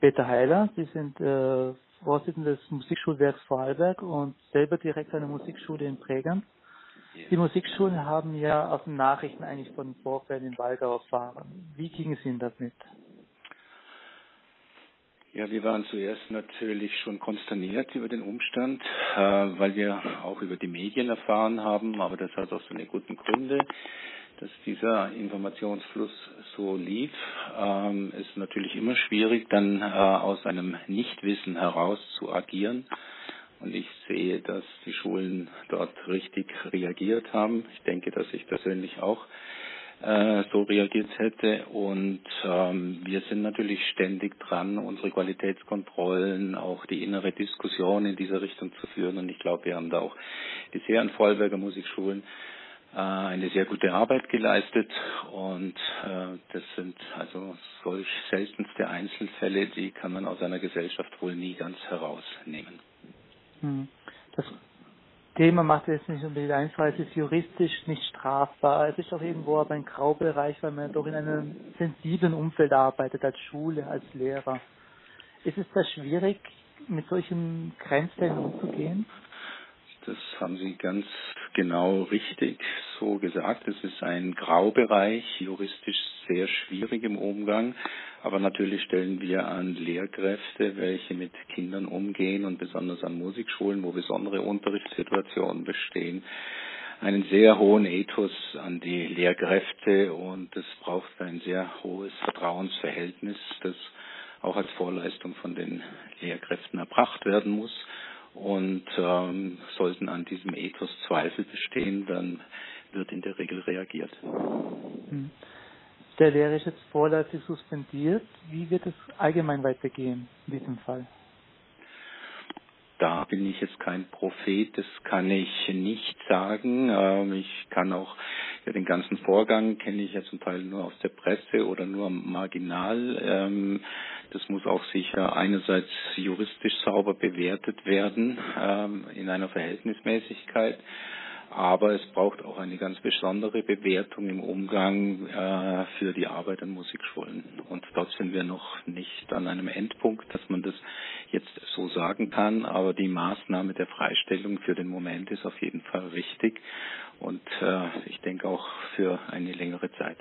Peter Heiler. Sie sind äh, Vorsitzender des Musikschulwerks Vorarlberg und selber Direktor einer Musikschule in Prägern. Die Musikschulen haben ja aus den Nachrichten eigentlich von Vorfällen in Walgau erfahren. Wie ging es Ihnen damit? Ja, wir waren zuerst natürlich schon konsterniert über den Umstand, äh, weil wir auch über die Medien erfahren haben, aber das hat auch seine guten Gründe, dass dieser Informationsfluss so lief. Ähm, ist natürlich immer schwierig, dann äh, aus einem Nichtwissen heraus zu agieren. Und ich sehe, dass die Schulen dort richtig reagiert haben. Ich denke, dass ich persönlich auch äh, so reagiert hätte. Und ähm, wir sind natürlich ständig dran, unsere Qualitätskontrollen, auch die innere Diskussion in dieser Richtung zu führen. Und ich glaube, wir haben da auch bisher an Vollberger Musikschulen eine sehr gute Arbeit geleistet und äh, das sind also solch seltenste Einzelfälle, die kann man aus einer Gesellschaft wohl nie ganz herausnehmen. Hm. Das Thema macht es nicht unbedingt einfach, es ist juristisch nicht strafbar. Es ist auch irgendwo aber ein Graubereich, weil man doch in einem sensiblen Umfeld arbeitet, als Schule, als Lehrer. Ist es da schwierig, mit solchen Grenzfällen umzugehen? Das haben Sie ganz genau richtig so gesagt. Es ist ein Graubereich, juristisch sehr schwierig im Umgang. Aber natürlich stellen wir an Lehrkräfte, welche mit Kindern umgehen und besonders an Musikschulen, wo besondere Unterrichtssituationen bestehen, einen sehr hohen Ethos an die Lehrkräfte und es braucht ein sehr hohes Vertrauensverhältnis, das auch als Vorleistung von den Lehrkräften erbracht werden muss. Und ähm, sollten an diesem Ethos Zweifel bestehen, dann wird in der Regel reagiert. Hm. Der Lehrer ist jetzt vorläufig suspendiert. Wie wird es allgemein weitergehen in diesem Fall? Da bin ich jetzt kein Prophet, das kann ich nicht sagen. Ähm, ich kann auch ja, den ganzen Vorgang kenne ich ja zum Teil nur aus der Presse oder nur marginal. Ähm, das muss auch sicher einerseits juristisch sauber bewertet werden ähm, in einer Verhältnismäßigkeit aber es braucht auch eine ganz besondere Bewertung im Umgang äh, für die Arbeit an Musikschulen. Und dort sind wir noch nicht an einem Endpunkt, dass man das jetzt so sagen kann, aber die Maßnahme der Freistellung für den Moment ist auf jeden Fall richtig und äh, ich denke auch für eine längere Zeit.